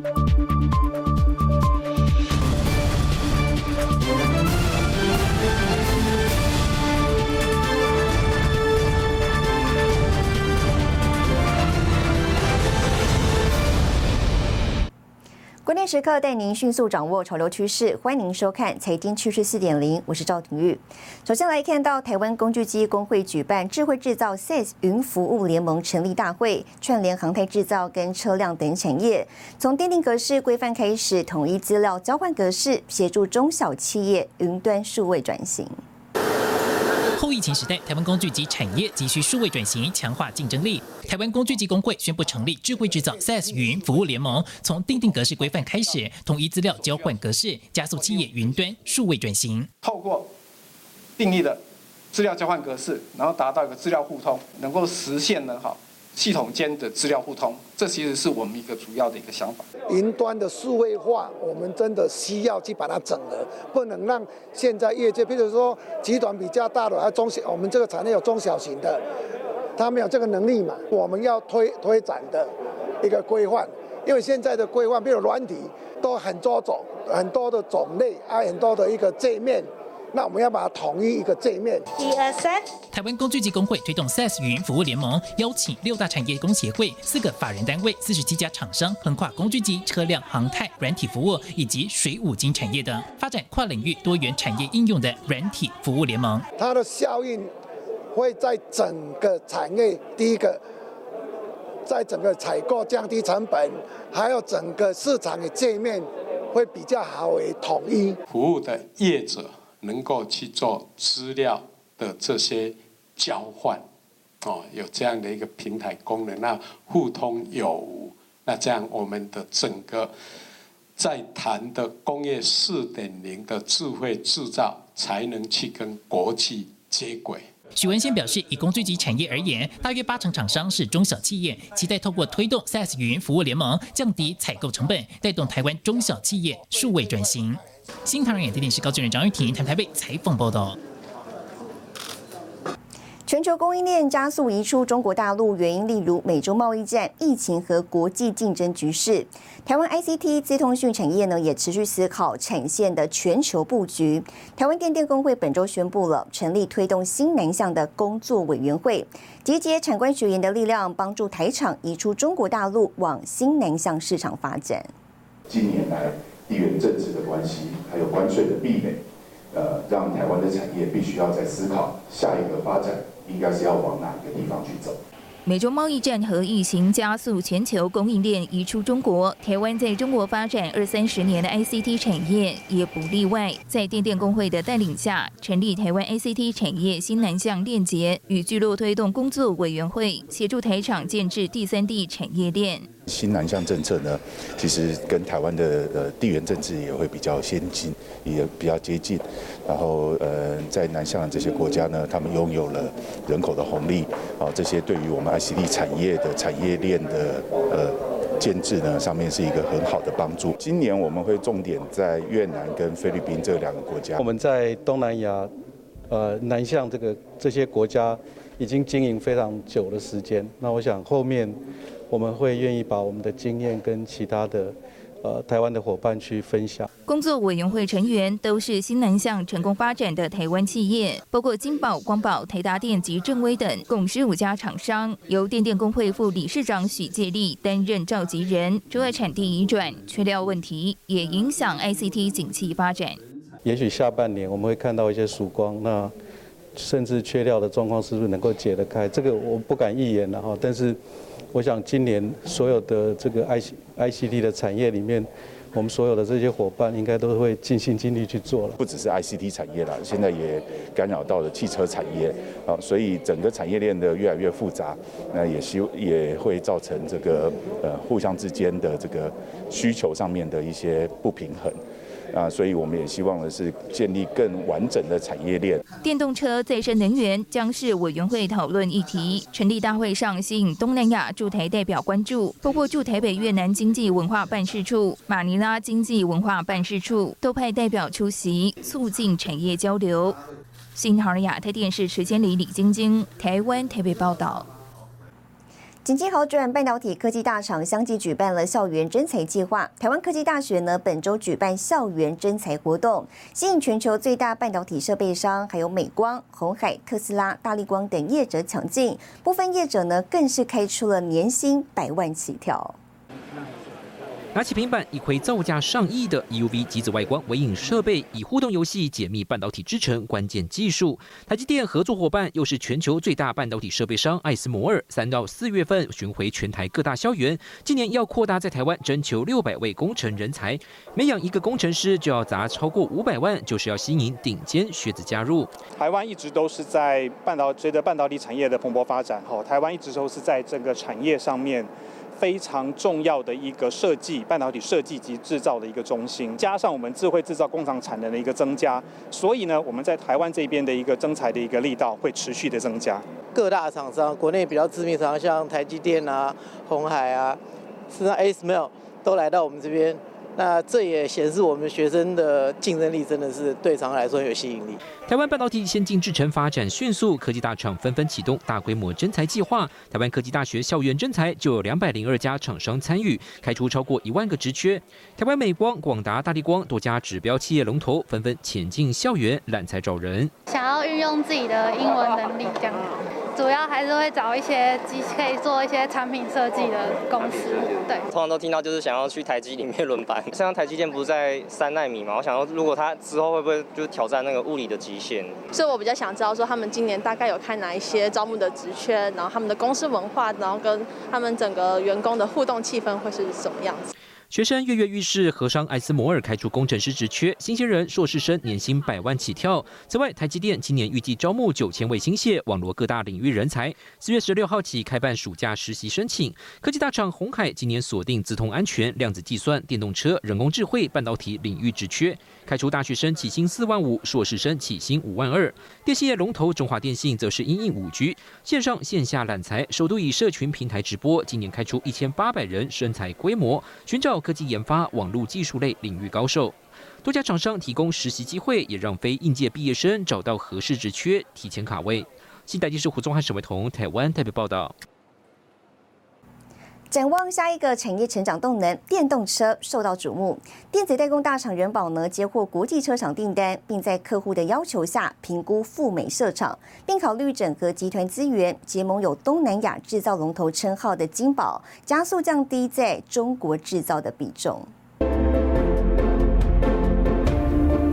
关时刻带您迅速掌握潮流趋势，欢迎您收看《财经趋势四点零》，我是赵廷玉。首先来看到台湾工具机工会举办智慧制造 SaaS 云服务联盟成立大会，串联航太制造跟车辆等产业，从奠定格式规范开始，统一资料交换格式，协助中小企业云端数位转型。疫情时代，台湾工具及产业急需数位转型，强化竞争力。台湾工具机工会宣布成立智慧制造 SaaS 云服务联盟，从定定格式规范开始，统一资料交换格式，加速企业云端数位转型。透过定义的资料交换格式，然后达到一个资料互通，能够实现的好。系统间的资料互通，这其实是我们一个主要的一个想法。云端的数位化，我们真的需要去把它整合，不能让现在业界，比如说集团比较大的，还中小，我们这个产业有中小型的，他没有这个能力嘛，我们要推推展的一个规范，因为现在的规范，比如软体都很多种，很多的种类，啊，很多的一个界面。那我们要把它统一一个界面。一二三。台湾工具机工会推动 SaaS 云服务联盟，邀请六大产业工协会、四个法人单位、四十七家厂商，横跨工具机、车辆、航太、软体服务以及水五金产业等，发展跨领域多元产业应用的软体服务联盟。它的效应会在整个产业，第一个，在整个采购降低成本，还有整个市场的界面会比较好为统一。服务的业者。能够去做资料的这些交换，哦，有这样的一个平台功能，那互通有无，那这样我们的整个在谈的工业四点零的智慧制造，才能去跟国际接轨。许文先表示，以工具机产业而言，大约八成厂商是中小企业，期待透过推动 SaaS 云服务联盟，降低采购成本，带动台湾中小企业数位转型。新唐人眼电视高主任张玉婷台台北采访报道。全球供应链加速移出中国大陆，原因例如美洲贸易战、疫情和国际竞争局势。台湾 ICT 资通讯产业呢，也持续思考产线的全球布局。台湾电电工会本周宣布了成立推动新南向的工作委员会，集结产官学研的力量，帮助台厂移出中国大陆，往新南向市场发展。近年来，地缘政治的关系，还有关税的壁垒，呃，让台湾的产业必须要在思考下一个发展。应该是要往哪个地方去走？美中贸易战和疫情加速全球供应链移出中国，台湾在中国发展二三十年的 ICT 产业也不例外。在电电工会的带领下，成立台湾 ICT 产业新南向链接与聚落推动工作委员会，协助台厂建制第三地产业链。新南向政策呢，其实跟台湾的呃地缘政治也会比较先进，也比较接近。然后呃，在南向的这些国家呢，他们拥有了人口的红利，啊，这些对于我们 ICD 产业的产业链的呃建制呢，上面是一个很好的帮助。今年我们会重点在越南跟菲律宾这两个国家。我们在东南亚，呃，南向这个这些国家已经经营非常久的时间。那我想后面。我们会愿意把我们的经验跟其他的呃台湾的伙伴去分享。工作委员会成员都是新南向成功发展的台湾企业，包括金宝、光宝、台达电及正威等共十五家厂商。由电电工会副理事长许介立担任召集人。主要产地移转、缺料问题也影响 ICT 景气发展。也许下半年我们会看到一些曙光，那甚至缺料的状况是不是能够解得开？这个我不敢预言了哈，但是。我想今年所有的这个 I C I C T 的产业里面，我们所有的这些伙伴应该都会尽心尽力去做了。不只是 I C T 产业了，现在也干扰到了汽车产业啊，所以整个产业链的越来越复杂，那也希也会造成这个呃互相之间的这个需求上面的一些不平衡。啊，所以我们也希望的是建立更完整的产业链。电动车再生能源将是委员会讨论议题。成立大会上吸引东南亚驻台代表关注，包括驻台北越南经济文化办事处、马尼拉经济文化办事处都派代表出席，促进产业交流。新唐尔亚太电视时间里李晶晶，台湾台北报道。紧急好转，半导体科技大厂相继举办了校园征才计划。台湾科技大学呢，本周举办校园征才活动，吸引全球最大半导体设备商，还有美光、红海、特斯拉、大力光等业者抢进。部分业者呢，更是开出了年薪百万起跳。拿起平板，一窥造价上亿的 EUV 极紫外光微影设备，以互动游戏解密半导体制程关键技术。台积电合作伙伴又是全球最大半导体设备商艾斯摩尔，三到四月份巡回全台各大校园，今年要扩大在台湾征求六百位工程人才，每养一个工程师就要砸超过五百万，就是要吸引顶尖学子加入。台湾一直都是在半导随着半导体产业的蓬勃发展，后台湾一直都是在这个产业上面。非常重要的一个设计半导体设计及制造的一个中心，加上我们智慧制造工厂产能的一个增加，所以呢，我们在台湾这边的一个增材的一个力道会持续的增加。各大厂商，国内比较知名厂商，像台积电啊、红海啊，甚至 ASML 都来到我们这边。那这也显示我们学生的竞争力真的是对厂来说有吸引力。台湾半导体先进制程发展迅速，科技大厂纷纷启动大规模征才计划。台湾科技大学校园征才就有两百零二家厂商参与，开出超过一万个职缺。台湾美光、广达、大力光多家指标企业龙头纷纷潜进校园揽才找人，想要运用自己的英文能力这样。主要还是会找一些机可以做一些产品设计的公司，对。通常都听到就是想要去台积里面轮班，像台积电不是在三纳米嘛？我想说如果他之后会不会就挑战那个物理的极限？所以我比较想知道说他们今年大概有开哪一些招募的职缺，然后他们的公司文化，然后跟他们整个员工的互动气氛会是什么样子？学生跃跃欲试，和商艾斯摩尔开出工程师职缺，新鲜人、硕士生年薪百万起跳。此外，台积电今年预计招募九千位新血，网罗各大领域人才。四月十六号起开办暑假实习申请。科技大厂红海今年锁定自通安全、量子计算、电动车、人工智慧、半导体领域职缺，开出大学生起薪四万五，硕士生起薪五万二。电信业龙头中华电信则是因应五 G 线上线下揽才，首度以社群平台直播，今年开出一千八百人生财规模，寻找。科技研发、网络技术类领域高手，多家厂商提供实习机会，也让非应届毕业生找到合适职缺，提前卡位。新台电视胡宗汉、沈伟彤，台湾代表报道。展望下一个产业成长动能，电动车受到瞩目。电子代工大厂人保呢接获国际车厂订单，并在客户的要求下评估赴美设厂，并考虑整合集团资源，结盟有东南亚制造龙头称号的金宝，加速降低在中国制造的比重。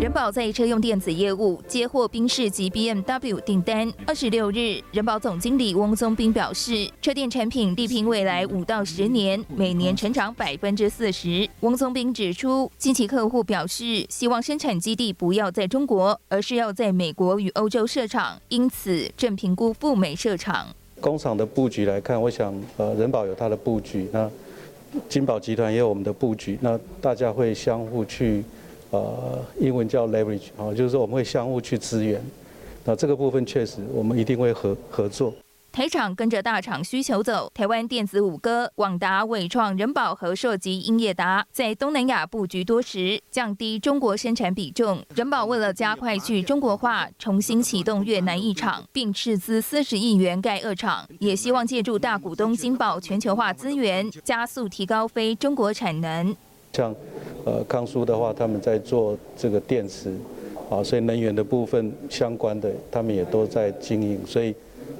人保在车用电子业务接获宾士及 BMW 订单。二十六日，人保总经理翁宗斌表示，车电产品力拼未来五到十年每年成长百分之四十。翁宗斌指出，近期客户表示希望生产基地不要在中国，而是要在美国与欧洲设厂，因此正评估赴美设厂。工厂的布局来看，我想，呃，人保有它的布局，那金宝集团也有我们的布局，那大家会相互去。呃，英文叫 leverage，啊，就是说我们会相互去支援。那这个部分确实，我们一定会合合作。台厂跟着大厂需求走，台湾电子五哥广达、伟创、人保、和硕及英业达在东南亚布局多时，降低中国生产比重。人保为了加快去中国化，重新启动越南一厂，并斥资四十亿元盖二厂，也希望借助大股东金宝全球化资源，加速提高非中国产能。像，呃，康苏的话，他们在做这个电池，啊，所以能源的部分相关的，他们也都在经营。所以，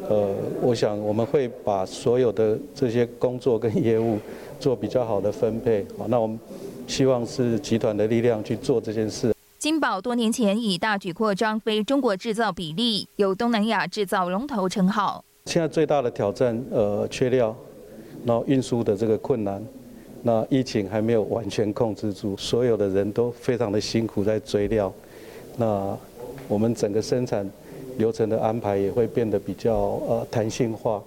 呃，我想我们会把所有的这些工作跟业务做比较好的分配。好，那我们希望是集团的力量去做这件事。金宝多年前以大举扩张非中国制造比例，有东南亚制造龙头称号。现在最大的挑战，呃，缺料，然后运输的这个困难。那疫情还没有完全控制住，所有的人都非常的辛苦在追料。那我们整个生产流程的安排也会变得比较呃弹性化，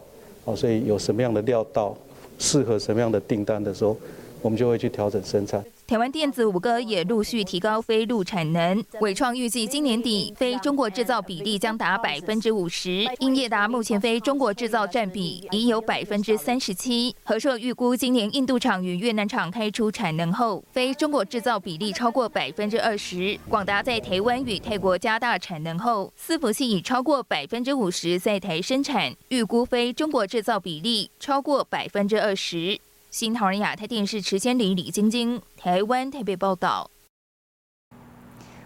啊，所以有什么样的料到，适合什么样的订单的时候，我们就会去调整生产。台湾电子五哥也陆续提高非陆产能，伟创预计今年底非中国制造比例将达百分之五十，英业达目前非中国制造占比已有百分之三十七。和硕预估今年印度厂与越南厂开出产能后，非中国制造比例超过百分之二十。广达在台湾与泰国加大产能后，伺服器已超过百分之五十在台生产，预估非中国制造比例超过百分之二十。新唐人亚太电视池千里、李晶晶，台湾台北报道。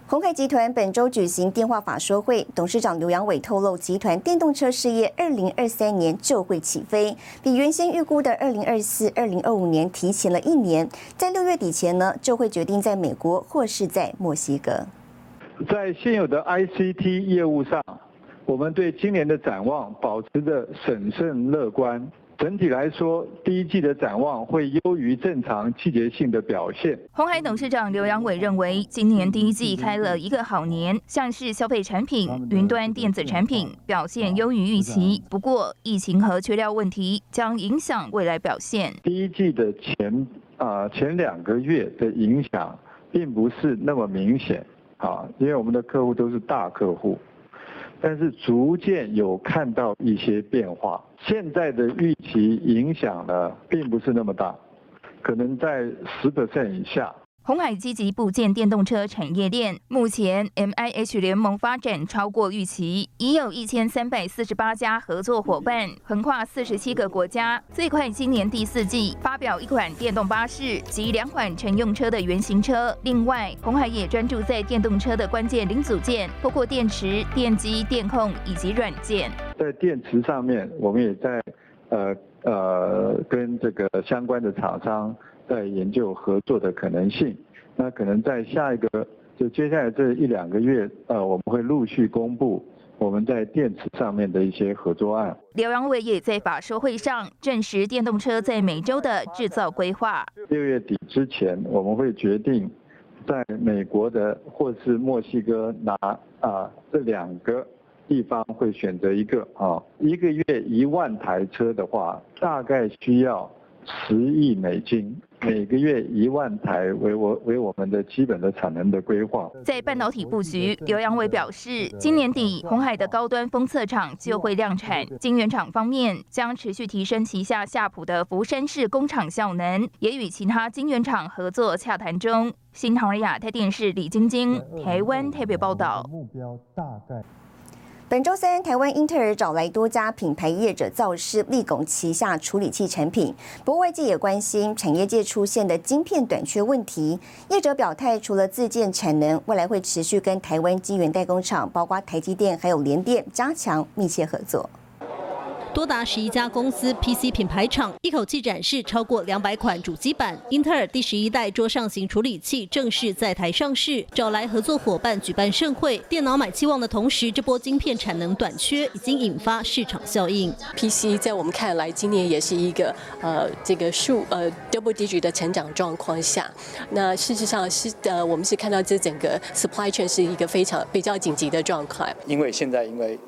鸿海集团本周举行电话法说会，董事长刘阳伟透露，集团电动车事业二零二三年就会起飞，比原先预估的二零二四、二零二五年提前了一年，在六月底前呢，就会决定在美国或是在墨西哥。在现有的 ICT 业务上，我们对今年的展望保持着审慎乐观。整体来说，第一季的展望会优于正常季节性的表现。红海董事长刘阳伟认为，今年第一季开了一个好年，像是消费产品、云端电子产品表现优于预期。不过，疫情和缺料问题将影响未来表现。第一季的前啊前两个月的影响并不是那么明显啊，因为我们的客户都是大客户。但是逐渐有看到一些变化，现在的预期影响呢，并不是那么大，可能在十 percent 以下。红海积极部建电动车产业链，目前 M I H 联盟发展超过预期，已有一千三百四十八家合作伙伴，横跨四十七个国家。最快今年第四季发表一款电动巴士及两款乘用车的原型车。另外，红海也专注在电动车的关键零组件，包括电池、电机、电控以及软件。在电池上面，我们也在呃呃跟这个相关的厂商。在研究合作的可能性，那可能在下一个就接下来这一两个月，呃，我们会陆续公布我们在电池上面的一些合作案。刘阳伟也在法说会上证实电动车在美洲的制造规划。六月底之前，我们会决定在美国的或是墨西哥拿啊这两个地方会选择一个啊，一个月一万台车的话，大概需要十亿美金。每个月一万台为我为我们的基本的产能的规划。在半导体布局，刘阳伟表示，今年底红海的高端封测厂就会量产。晶圆厂方面将持续提升旗下夏普的福山市工厂效能，也与其他晶圆厂合作洽谈中。新唐人亚太电视李晶晶，台湾台北报道。目标大概。本周三，台湾英特尔找来多家品牌业者造势，力拱旗下处理器产品。不过，外界也关心产业界出现的晶片短缺问题。业者表态，除了自建产能，未来会持续跟台湾晶圆代工厂，包括台积电还有联电，加强密切合作。多达十一家公司 PC 品牌厂一口气展示超过两百款主机板，英特尔第十一代桌上型处理器正式在台上市，找来合作伙伴举办盛会。电脑买期望的同时，这波晶片产能短缺已经引发市场效应。PC 在我们看来，今年也是一个呃这个数呃 double digit 的成长状况下，那事实上是呃我们是看到这整个 supply chain 是一个非常比较紧急的状况。因为现在因为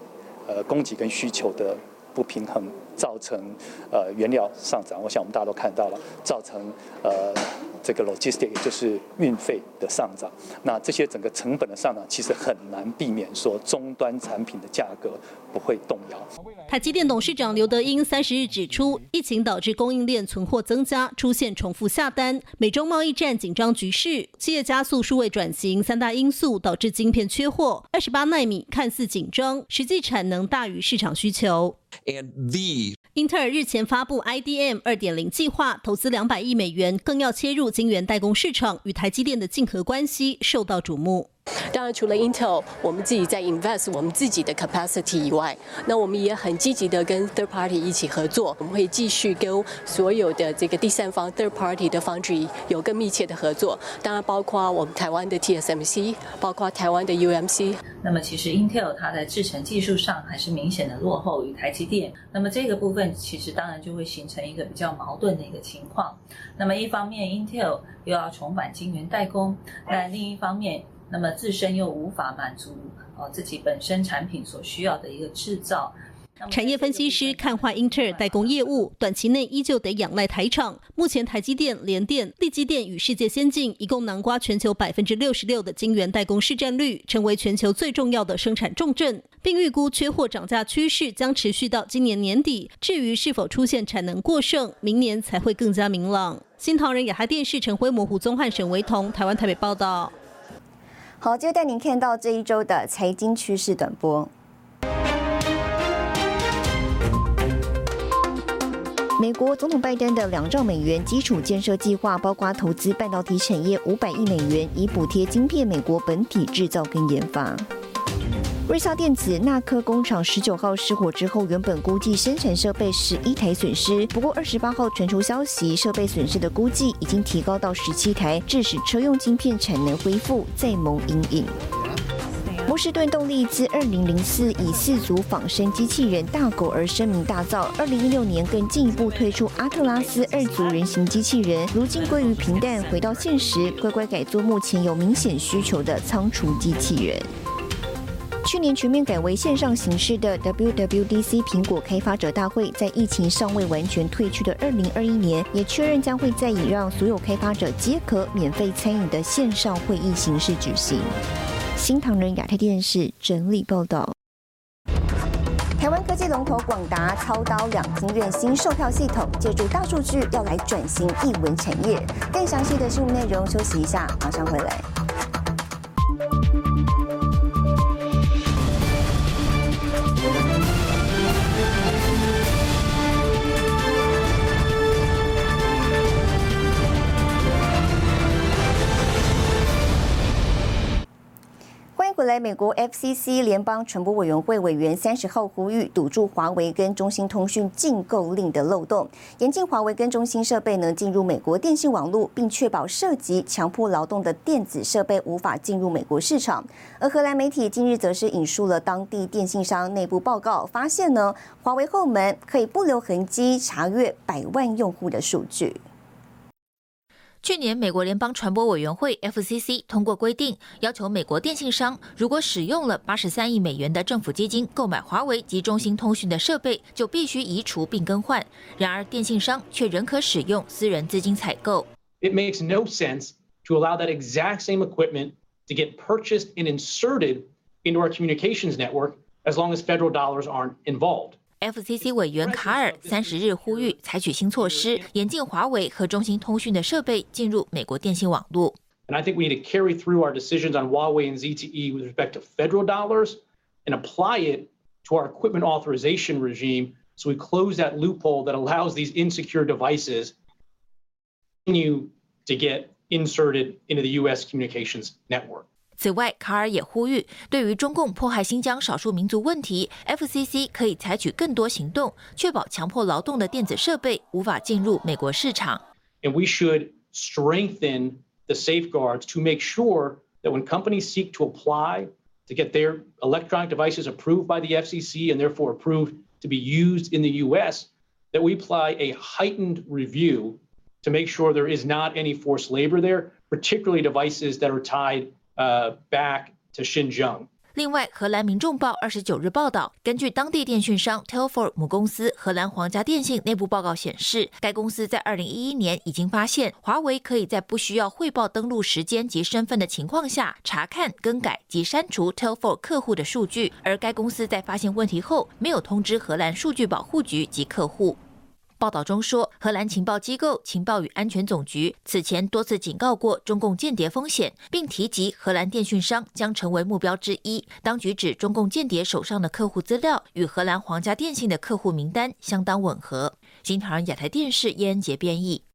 呃供给跟需求的。不平衡造成呃原料上涨，我想我们大家都看到了，造成呃这个 logistic 也就是运费的上涨。那这些整个成本的上涨，其实很难避免说终端产品的价格不会动摇。台积电董事长刘德英三十日指出，疫情导致供应链存货增加，出现重复下单，美中贸易战紧张局势，企业加速数位转型三大因素导致晶片缺货。二十八纳米看似紧张，实际产能大于市场需求。And the 英特尔日前发布 IDM 二点零计划，投资两百亿美元，更要切入晶圆代工市场，与台积电的竞合关系受到瞩目。当然，除了 Intel，我们自己在 invest 我们自己的 capacity 以外，那我们也很积极的跟 third party 一起合作。我们会继续跟所有的这个第三方 third party 的 foundry 有更密切的合作。当然，包括我们台湾的 TSMC，包括台湾的 UMC。那么，其实 Intel 它在制程技术上还是明显的落后于台积电。那么，这个部分其实当然就会形成一个比较矛盾的一个情况。那么，一方面 Intel 又要重返晶圆代工，但另一方面。那么自身又无法满足哦自己本身产品所需要的一个制造。产业分析师看坏英特尔代工业务，短期内依旧得仰赖台厂。目前台积电、联电、力积电与世界先进一共囊括全球百分之六十六的晶圆代工市占率，成为全球最重要的生产重镇，并预估缺货涨价趋势将持续到今年年底。至于是否出现产能过剩，明年才会更加明朗。新唐人亚太电视陈辉模糊宗汉沈维彤，台湾台北报道。好，接着带您看到这一周的财经趋势短波。美国总统拜登的两兆美元基础建设计划，包括投资半导体产业五百亿美元，以补贴晶片美国本体制造跟研发。瑞萨电子纳克工厂十九号失火之后，原本估计生产设备十一台损失，不过二十八号传出消息，设备损失的估计已经提高到十七台，致使车用晶片产能恢复再蒙阴影。波士顿动力自二零零四以四足仿生机器人大狗而声名大噪，二零一六年更进一步推出阿特拉斯二足人形机器人，如今归于平淡，回到现实，乖乖改做目前有明显需求的仓储机器人。去年全面改为线上形式的 WWDC 苹果开发者大会，在疫情尚未完全退去的二零二一年，也确认将会在以让所有开发者皆可免费参与的线上会议形式举行。新唐人亚太电视整理报道。台湾科技龙头广达操刀两厅院新售票系统，借助大数据要来转型艺文产业。更详细的新闻内容，休息一下，马上回来。回来，美国 FCC 联邦传播委员会委员三十号呼吁堵住华为跟中兴通讯禁购令的漏洞，严禁华为跟中兴设备呢进入美国电信网络，并确保涉及强迫劳动的电子设备无法进入美国市场。而荷兰媒体近日则是引述了当地电信商内部报告，发现呢，华为后门可以不留痕迹查阅百万用户的数据。去年，美国联邦传播委员会 （FCC） 通过规定，要求美国电信商如果使用了八十三亿美元的政府基金购买华为及中兴通讯的设备，就必须移除并更换。然而，电信商却仍可使用私人资金采购。It makes no sense to allow that exact same equipment to get purchased and inserted into our communications network as long as federal dollars aren't involved. FCC 委员卡尔三十日呼吁采取新措施，严禁华为和中兴通讯的设备进入美国电信网络。And I think we need to carry through our decisions on Huawei and ZTE with respect to federal dollars and apply it to our equipment authorization regime so we close that loophole that allows these insecure devices continue to get inserted into the U.S. communications network. 此外，卡尔也呼吁，对于中共迫害新疆少数民族问题，FCC 可以采取更多行动，确保强迫劳动的电子设备无法进入美国市场。And we should strengthen the safeguards to make sure that when companies seek to apply to get their electronic devices approved by the FCC and therefore approved to be used in the U.S., that we apply a heightened review to make sure there is not any forced labor there, particularly devices that are tied 呃，back to Xinjiang。另外，荷兰民众报二十九日报道，根据当地电讯商 Telfor 母公司荷兰皇家电信内部报告显示，该公司在二零一一年已经发现华为可以在不需要汇报登录时间及身份的情况下，查看、更改及删除 Telfor 客户的数据。而该公司在发现问题后，没有通知荷兰数据保护局及客户。报道中说，荷兰情报机构情报与安全总局此前多次警告过中共间谍风险，并提及荷兰电讯商将成为目标之一。当局指，中共间谍手上的客户资料与荷兰皇家电信的客户名单相当吻合。新唐人亚太电视叶恩杰编译。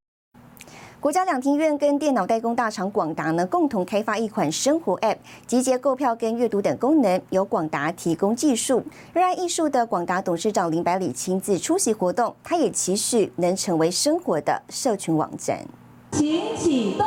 国家两厅院跟电脑代工大厂广达呢，共同开发一款生活 App，集结购票跟阅读等功能，由广达提供技术。热爱艺术的广达董事长林百里亲自出席活动，他也期许能成为生活的社群网站。请启动。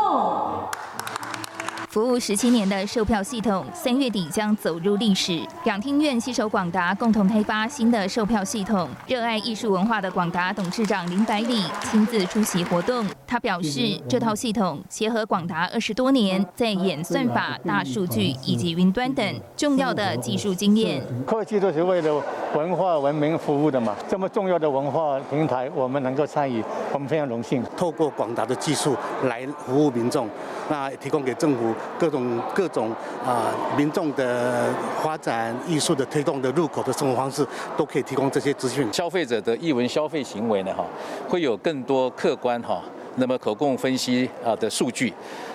服务十七年的售票系统，三月底将走入历史。两厅院携手广达共同开发新的售票系统。热爱艺术文化的广达董事长林百里亲自出席活动。他表示，这套系统结合广达二十多年在演算法、大数据以及云端等重要的技术经验。科技都是为了文化文明服务的嘛，这么重要的文化平台，我们能够参与，我们非常荣幸。透过广达的技术来服务民众，那提供给政府各种各种啊民众的发展艺术的推动的入口的生活方式，都可以提供这些资讯。消费者的艺文消费行为呢，哈，会有更多客观哈，那么可供分析啊的数据。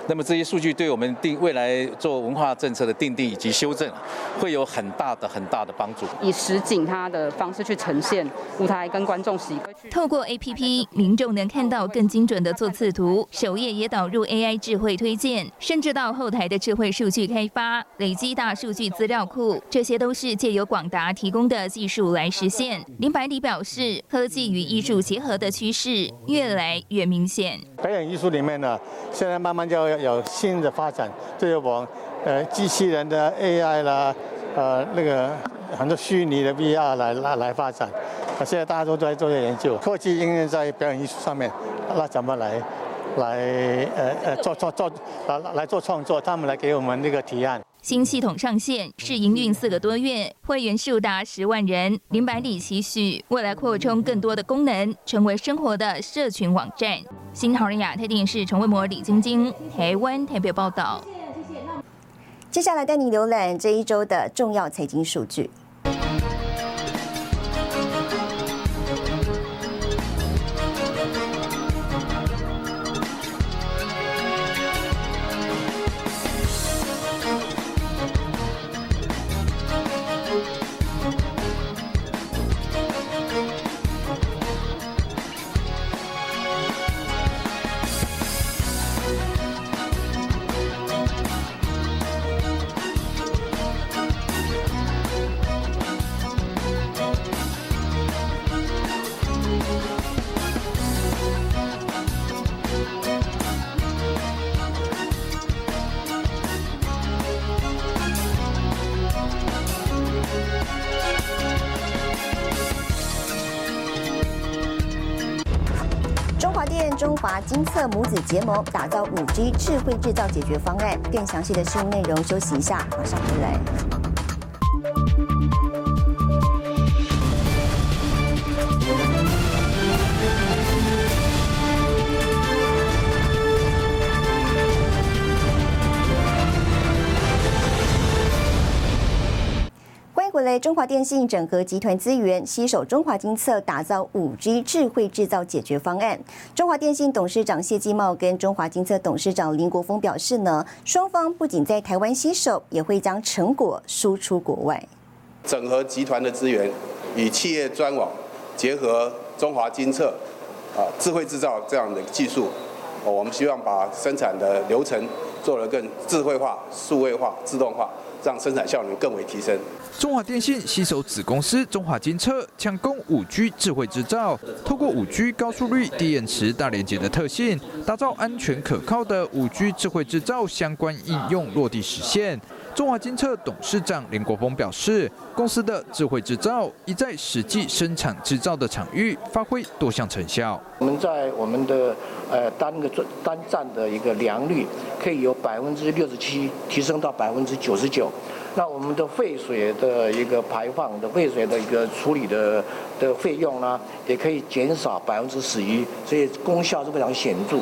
那么这些数据对我们定未来做文化政策的定定以及修正，会有很大的很大的帮助。以实景它的方式去呈现舞台，跟观众席。透过 APP，民众能看到更精准的座次图，首页也导入 AI 智慧推荐，甚至到后台的智慧数据开发，累积大数据资料库，这些都是借由广达提供的技术来实现。林百里表示，科技与艺术结合的趋势越来越明显。表演艺术里面呢，现在慢慢就要有新的发展，就是往呃机器人的 AI 啦，呃那个很多虚拟的 VR 来来来发展。那现在大家都在做这研究，科技应用在表演艺术上面，那怎么来来呃呃做做做来来做创作？他们来给我们那个提案。新系统上线试营运四个多月，会员数达十万人。林百里期许未来扩充更多的功能，成为生活的社群网站。新唐人亚太电视陈卫模、李晶晶，台湾台北报道。接下来带你浏览这一周的重要财经数据。金色母子结盟，打造五 G 智慧制造解决方案。更详细的新闻内容，休息一下，马上回来。中华电信整合集团资源，携手中华金策，打造五 G 智慧制造解决方案。中华电信董事长谢继茂跟中华金策董事长林国峰表示呢，双方不仅在台湾携手，也会将成果输出国外。整合集团的资源，与企业专网结合中华金策啊智慧制造这样的技术，我们希望把生产的流程做得更智慧化、数位化、自动化，让生产效率更为提升。中华电信携手子公司中华金策，抢攻五 G 智慧制造，透过五 G 高速率、低延迟、大连接的特性，打造安全可靠的五 G 智慧制造相关应用落地实现。中华金策董事长林国峰表示，公司的智慧制造已在实际生产制造的场域发挥多项成效。我们在我们的呃单个单站的一个良率，可以由百分之六十七提升到百分之九十九。那我们的废水的一个排放的废水的一个处理的的费用呢，也可以减少百分之十一，所以功效是非常显著。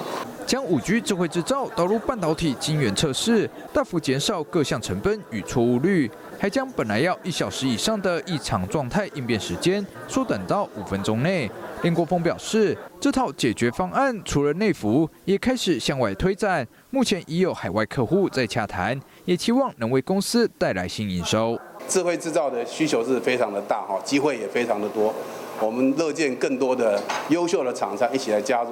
将五 G 智慧制造导入半导体晶圆测试，大幅减少各项成本与错误率，还将本来要一小时以上的异常状态应变时间缩短到五分钟内。林国峰表示，这套解决方案除了内服，也开始向外推展，目前已有海外客户在洽谈，也期望能为公司带来新营收。智慧制造的需求是非常的大哈，机会也非常的多，我们乐见更多的优秀的厂商一起来加入。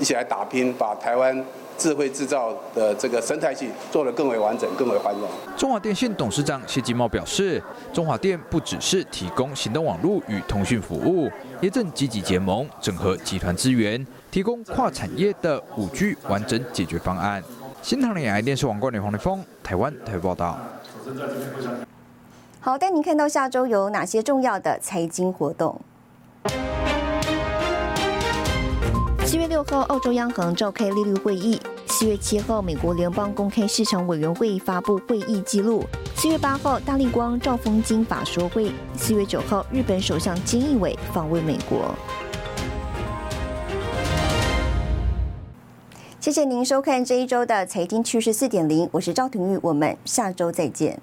一起来打拼，把台湾智慧制造的这个生态系做得更为完整、更为繁荣。中华电信董事长谢金茂表示，中华电不只是提供行动网络与通讯服务，也正积极结盟，整合集团资源，提供跨产业的五 G 完整解决方案。新唐人爱电视网冠联黄立峰，台湾台报道。好，带您看到下周有哪些重要的财经活动。七月六号，澳洲央行召开利率会议。四月七号，美国联邦公开市场委员会发布会议记录。四月八号，大立光、兆丰金法说会。四月九号，日本首相菅义伟访问美国。谢谢您收看这一周的财经趋势四点零，我是赵廷玉，我们下周再见。